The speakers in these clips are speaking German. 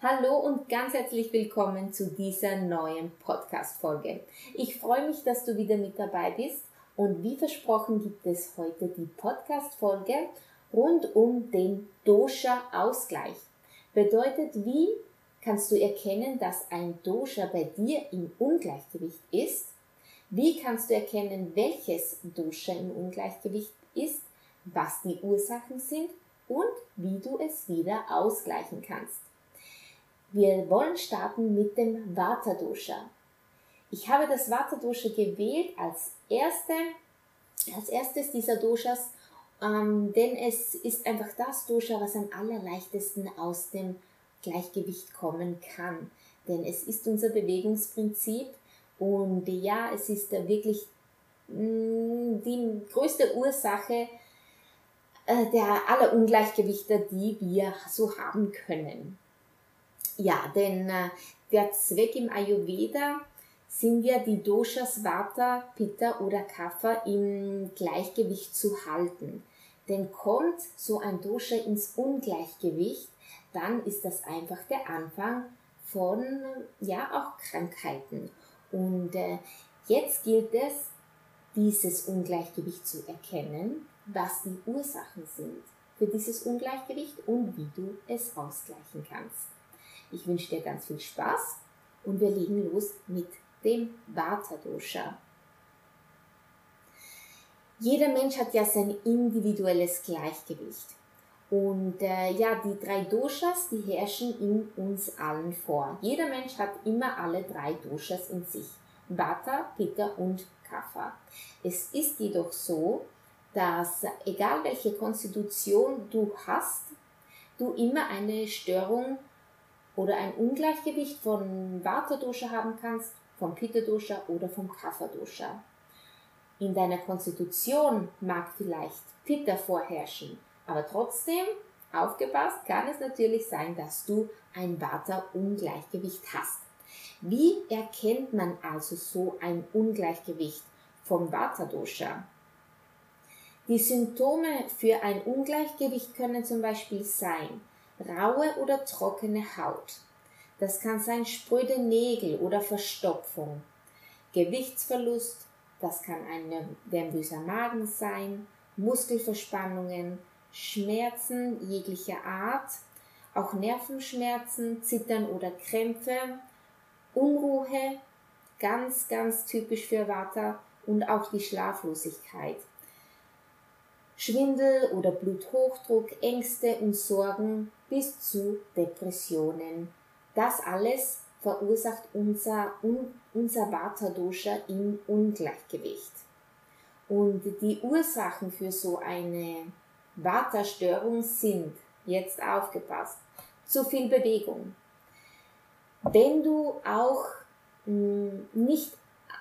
Hallo und ganz herzlich willkommen zu dieser neuen Podcast-Folge. Ich freue mich, dass du wieder mit dabei bist und wie versprochen gibt es heute die Podcast-Folge rund um den Dosha-Ausgleich. Bedeutet, wie kannst du erkennen, dass ein Dosha bei dir im Ungleichgewicht ist? Wie kannst du erkennen, welches Dosha im Ungleichgewicht ist, was die Ursachen sind und wie du es wieder ausgleichen kannst? Wir wollen starten mit dem Vata Dosha. Ich habe das Vata Dosha gewählt als, erste, als erstes dieser Doshas, ähm, denn es ist einfach das Dosha, was am allerleichtesten aus dem Gleichgewicht kommen kann. Denn es ist unser Bewegungsprinzip und ja, es ist wirklich mm, die größte Ursache äh, der aller Ungleichgewichte, die wir so haben können. Ja, denn äh, der Zweck im Ayurveda sind ja die Doshas Vata, Pitta oder Kapha im Gleichgewicht zu halten. Denn kommt so ein Dosha ins Ungleichgewicht, dann ist das einfach der Anfang von ja auch Krankheiten. Und äh, jetzt gilt es, dieses Ungleichgewicht zu erkennen, was die Ursachen sind für dieses Ungleichgewicht und wie du es ausgleichen kannst. Ich wünsche dir ganz viel Spaß und wir legen los mit dem Vata Dosha. Jeder Mensch hat ja sein individuelles Gleichgewicht. Und äh, ja, die drei Doshas, die herrschen in uns allen vor. Jeder Mensch hat immer alle drei Doshas in sich. Vata, Pitta und Kapha. Es ist jedoch so, dass egal welche Konstitution du hast, du immer eine Störung oder ein Ungleichgewicht von Vata Dosha haben kannst, vom Pitta Dosha oder vom Kapha Dosha. In deiner Konstitution mag vielleicht Pitta vorherrschen, aber trotzdem, aufgepasst, kann es natürlich sein, dass du ein Vata Ungleichgewicht hast. Wie erkennt man also so ein Ungleichgewicht vom Vata Dosha? Die Symptome für ein Ungleichgewicht können zum Beispiel sein, raue oder trockene Haut. Das kann sein spröde Nägel oder Verstopfung, Gewichtsverlust, das kann ein nervöser Magen sein, Muskelverspannungen, Schmerzen jeglicher Art, auch Nervenschmerzen, Zittern oder Krämpfe, Unruhe, ganz, ganz typisch für Vata und auch die Schlaflosigkeit. Schwindel oder Bluthochdruck, Ängste und Sorgen bis zu Depressionen. Das alles verursacht unser, unser Vata-Dosha im Ungleichgewicht. Und die Ursachen für so eine Vata-Störung sind, jetzt aufgepasst, zu viel Bewegung. Wenn du auch mh, hm, nicht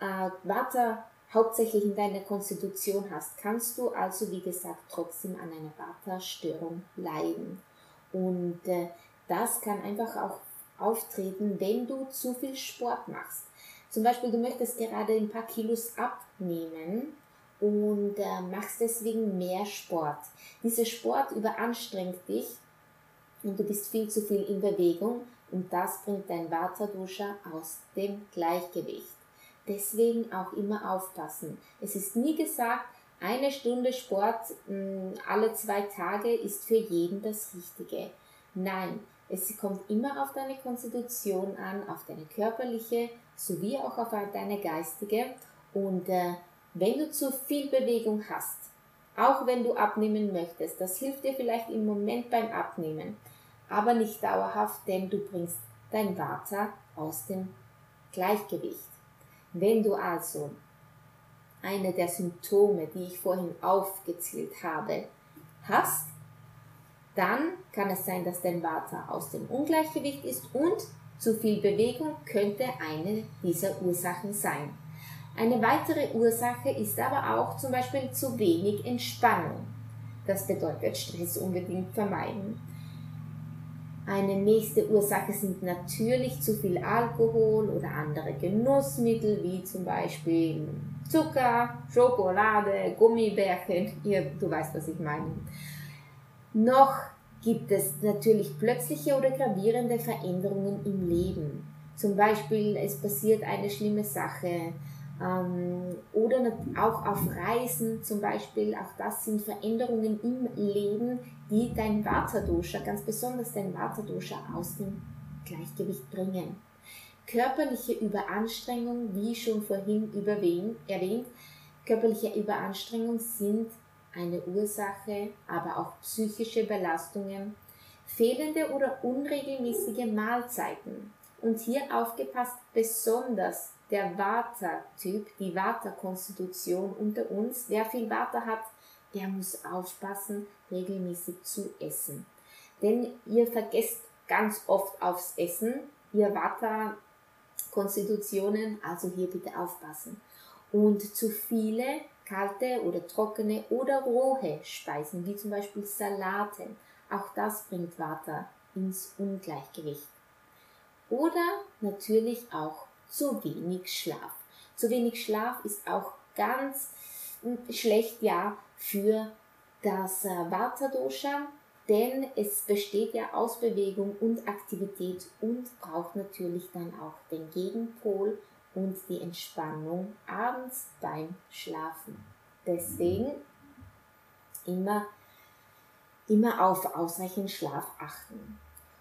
äh, Vata hauptsächlich in deiner Konstitution hast, kannst du also, wie gesagt, trotzdem an einer Vata-Störung leiden. Und äh, das kann einfach auch auftreten, wenn du zu viel Sport machst. Zum Beispiel, du möchtest gerade ein paar Kilos abnehmen und äh, machst deswegen mehr Sport. Dieser Sport überanstrengt dich und du bist viel zu viel in Bewegung und das bringt dein Vata-Dosha aus dem Gleichgewicht. Deswegen auch immer aufpassen. Es ist nie gesagt, eine Stunde Sport mh, mm, alle zwei Tage ist für jeden das Richtige. Nein, es kommt immer auf deine Konstitution an, auf deine körperliche sowie auch auf deine geistige. Und äh, wenn du zu viel Bewegung hast, auch wenn du abnehmen möchtest, das hilft dir vielleicht im Moment beim Abnehmen, aber nicht dauerhaft, denn du bringst dein Vata aus dem Gleichgewicht. Wenn du also eine der Symptome, die ich vorhin aufgezählt habe, hast, dann kann es sein, dass dein Vata aus dem Ungleichgewicht ist und zu viel Bewegung könnte eine dieser Ursachen sein. Eine weitere Ursache ist aber auch zum Beispiel zu wenig Entspannung. Das bedeutet Stress unbedingt vermeiden. Eine nächste Ursache sind natürlich zu viel Alkohol oder andere Genussmittel, wie zum Beispiel Zucker, Schokolade, Gummibärchen. Ihr, du weißt, was ich meine. Noch gibt es natürlich plötzliche oder gravierende Veränderungen im Leben. Zum Beispiel, es passiert eine schlimme Sache, ähm, oder auch auf Reisen zum Beispiel, auch das sind Veränderungen im Leben, die dein Vata-Dosha, ganz besonders dein Vata-Dosha aus dem Gleichgewicht bringen. Körperliche Überanstrengung, wie schon vorhin erwähnt, körperliche Überanstrengung sind eine Ursache, aber auch psychische Belastungen, fehlende oder unregelmäßige Mahlzeiten. Und hier aufgepasst, besonders der Vata-Typ, die Vata-Konstitution unter uns. Wer viel Vata hat, der muss aufpassen, regelmäßig zu essen. Denn ihr vergesst ganz oft aufs Essen, ihr Vata-Konstitutionen, also hier bitte aufpassen. Und zu viele kalte oder trockene oder rohe Speisen, wie zum Beispiel Salate, auch das bringt Vata ins Ungleichgewicht. Oder natürlich auch zu wenig Schlaf. Zu wenig Schlaf ist auch ganz hm, schlecht ja für das äh, Vata Dosha, denn es besteht ja aus Bewegung und Aktivität und braucht natürlich dann auch den Gegenpol und die Entspannung abends beim Schlafen. Deswegen immer, immer auf ausreichend Schlaf achten.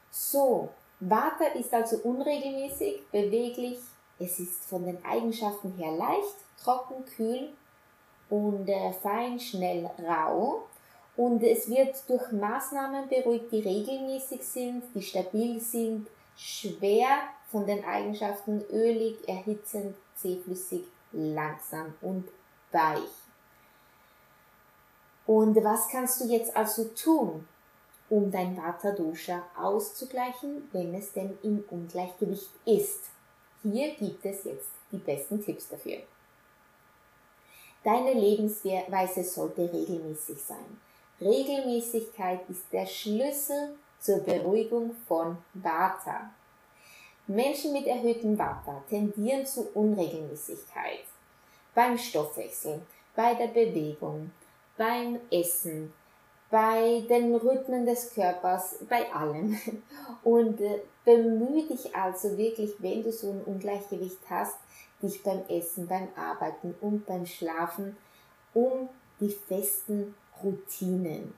So, Vata ist also unregelmäßig, beweglich, es ist von den Eigenschaften her leicht, trocken, kühl und äh, fein, schnell, rau. Und es wird durch Maßnahmen beruhigt, die regelmäßig sind, die stabil sind, schwer von den Eigenschaften ölig, erhitzend, zähflüssig, langsam und weich. Und was kannst du jetzt also tun, um dein Vata Dosha auszugleichen, wenn es denn im Ungleichgewicht ist? Hier gibt es jetzt die besten Tipps dafür. Deine Lebensweise sollte regelmäßig sein. Regelmäßigkeit ist der Schlüssel zur Beruhigung von Vata. Menschen mit erhöhtem Vata tendieren zu Unregelmäßigkeit beim Stoffwechsel, bei der Bewegung, beim Essen, bei den Rhythmen des Körpers, bei allem. Und äh, bemühe dich also wirklich, wenn du so ein Ungleichgewicht hast, dich beim Essen, beim Arbeiten und beim Schlafen um die festen Routinen.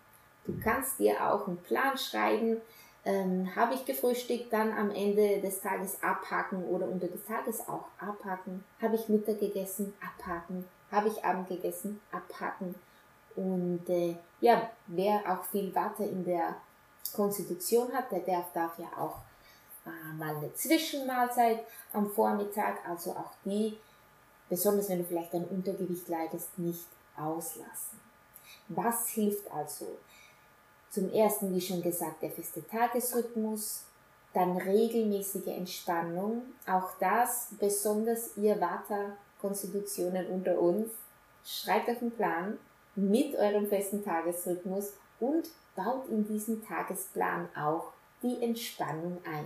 Du kannst dir auch einen Plan schreiben, ähm, habe ich gefrühstückt, dann am Ende des Tages abhaken oder unter des Tages auch abhaken. Habe ich Mittag gegessen, abhaken. Habe ich Abend gegessen, abhaken. Und äh, ja, wer auch viel Watte in der Konstitution hat, der darf, darf ja auch äh, mal eine Zwischenmahlzeit am Vormittag, also auch die, besonders wenn du vielleicht ein Untergewicht leidest, nicht auslassen. Was hilft also? Zum ersten, wie schon gesagt, der feste Tagesrhythmus, dann regelmäßige Entspannung, auch das besonders ihr Vata-Konstitutionen unter uns. Schreibt euch einen Plan, mit eurem festen Tagesrhythmus und baut in diesen Tagesplan auch die Entspannung ein.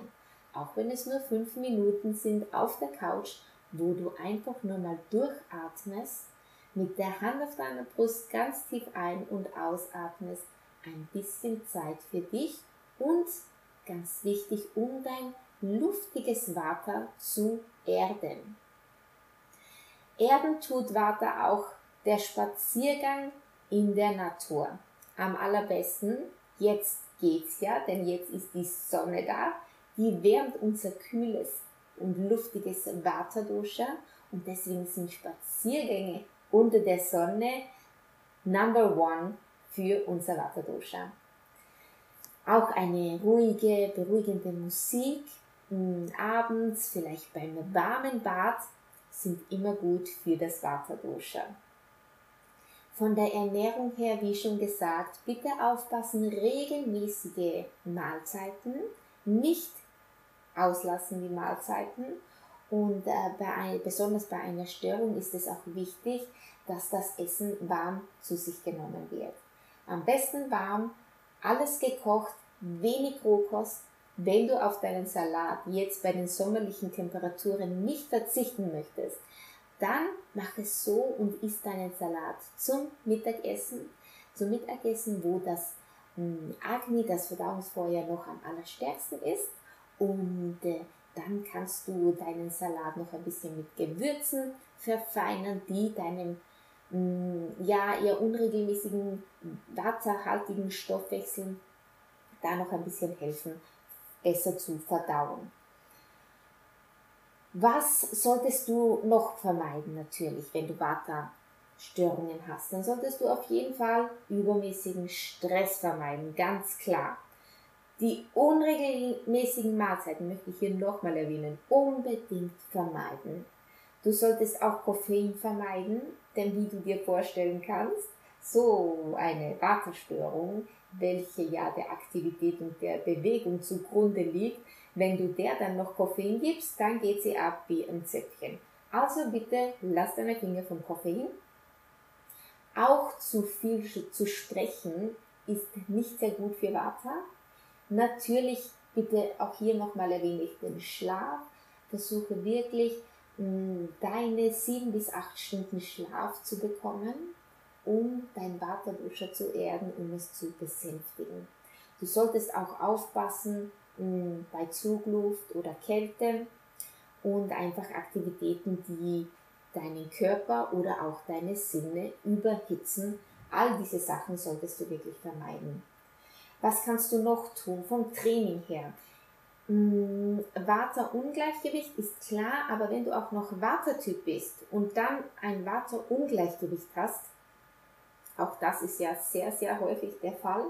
Auch wenn es nur fünf Minuten sind auf der Couch, wo du einfach nur mal durchatmest, mit der Hand auf deiner Brust ganz tief ein- und ausatmest, ein bisschen Zeit für dich und ganz wichtig, um dein luftiges Water zu erden. Erden tut Water auch der Spaziergang in der Natur. Am allerbesten, jetzt geht's ja, denn jetzt ist die Sonne da, die wärmt unser kühles und luftiges Dosha und deswegen sind Spaziergänge unter der Sonne Number One für unser Vata Dosha. Auch eine ruhige, beruhigende Musik hm, abends, vielleicht beim warmen Bad, sind immer gut für das Vata Dosha. Von der Ernährung her, wie schon gesagt, bitte aufpassen, regelmäßige Mahlzeiten, nicht auslassen die Mahlzeiten Und äh, bei ein, besonders bei einer Störung ist es auch wichtig, dass das Essen warm zu sich genommen wird. Am besten warm, alles gekocht, wenig Rohkost. Wenn du auf deinen Salat jetzt bei den sommerlichen Temperaturen nicht verzichten möchtest, dann mach es so und isst deinen Salat zum Mittagessen, zum Mittagessen, wo das hm, Agni, das Verdauungsfeuer, noch am allerstärksten ist. Und äh, dann kannst du deinen Salat noch ein bisschen mit Gewürzen verfeinern, die deinem hm, ja eher unregelmäßigen wasserhaltigen Stoffwechsel da noch ein bisschen helfen, besser zu verdauen. Was solltest du noch vermeiden natürlich, wenn du Vata-Störungen hast? Dann solltest du auf jeden Fall übermäßigen Stress vermeiden, ganz klar. Die unregelmäßigen Mahlzeiten möchte ich hier nochmal erwähnen, unbedingt vermeiden. Du solltest auch Koffein vermeiden, denn wie du dir vorstellen kannst, so eine Vata-Störung, welche ja der Aktivität und der Bewegung zugrunde liegt, wenn du der dann noch Koffein gibst, dann geht sie ab wie ein Zäpfchen. Also bitte lass deine Finger vom Koffein. Auch zu viel zu sprechen ist nicht sehr gut für Vata. Natürlich bitte auch hier nochmal erwähne ich den Schlaf. Versuche wirklich mm, deine sieben bis acht Stunden Schlaf zu bekommen, um dein Vata-Duscher zu erden, um es zu besänftigen. Du solltest auch aufpassen, bei Zugluft oder Kälte und einfach Aktivitäten, die deinen Körper oder auch deine Sinne überhitzen. All diese Sachen solltest du wirklich vermeiden. Was kannst du noch tun vom Training her? Vata-Ungleichgewicht ist klar, aber wenn du auch noch Vata-Typ bist und dann ein Vata-Ungleichgewicht hast, auch das ist ja sehr, sehr häufig der Fall,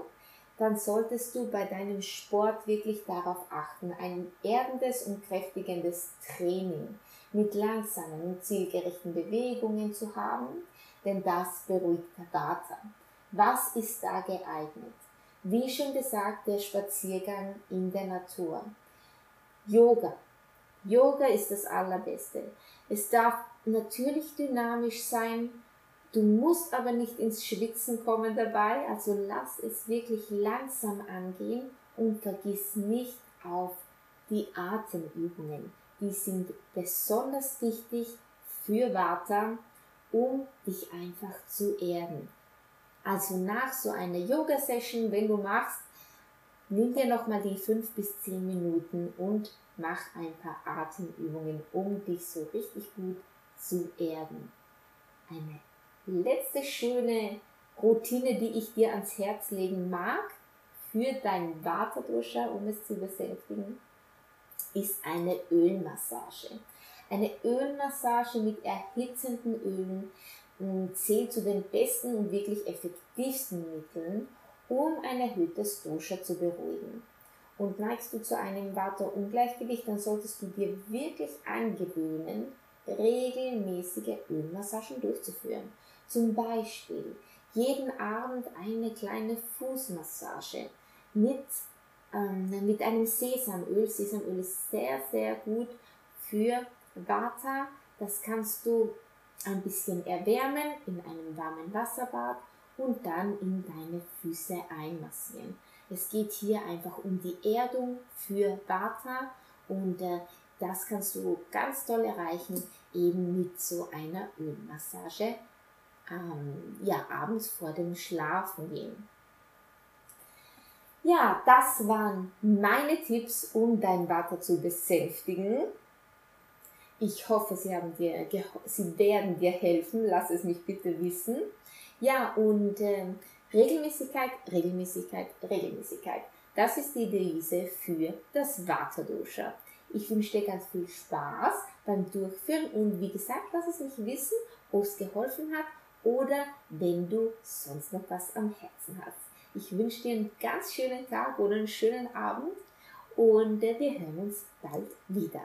dann solltest du bei deinem Sport wirklich darauf achten, ein erdendes und kräftigendes Training mit langsamen und zielgerichten Bewegungen zu haben, denn das beruhigt der Vata. Was ist da geeignet? Wie schon gesagt, der Spaziergang in der Natur. Yoga. Yoga ist das Allerbeste. Es darf natürlich dynamisch sein, Du musst aber nicht ins Schwitzen kommen dabei, also lass es wirklich langsam angehen und vergiss nicht auf die Atemübungen. Die sind besonders wichtig für Vata, um dich einfach zu erden. Also nach so einer Yoga-Session, wenn du machst, nimm dir nochmal die fünf bis zehn Minuten und mach ein paar Atemübungen, um dich so richtig gut zu erden. Eine letzte schöne Routine, die ich dir ans Herz legen mag für deinen Vata-Dosha, um es zu besänftigen, ist eine Ölmassage. Eine Ölmassage mit erhitzenden Ölen zählt zu den besten und wirklich effektivsten Mitteln, um ein erhöhtes Dosha zu beruhigen. Und neigst du zu einem Vata-Ungleichgewicht, dann solltest du dir wirklich angewöhnen, regelmäßige Ölmassagen durchzuführen. Zum Beispiel jeden Abend eine kleine Fußmassage mit, ähm, mit einem Sesamöl. Sesamöl ist sehr, sehr gut für Vata. Das kannst du ein bisschen erwärmen in einem warmen Wasserbad und dann in deine Füße einmassieren. Es geht hier einfach um die Erdung für Vata und äh, das kannst du ganz toll erreichen, eben mit so einer Ölmassage ähm, ja, abends vor dem Schlafen gehen. Ja, das waren meine Tipps, um dein Vater zu besänftigen. Ich hoffe, sie, haben dir, sie werden dir helfen. Lass es mich bitte wissen. Ja, und äh, Regelmäßigkeit, Regelmäßigkeit, Regelmäßigkeit. Das ist die Devise für das Vata-Dosha. Ich wünsche dir ganz viel Spaß beim Durchführen und wie gesagt, lass es mich wissen, ob es geholfen hat oder wenn du sonst noch was am Herzen hast. Ich wünsche dir einen ganz schönen Tag oder einen schönen Abend und wir hören uns bald wieder.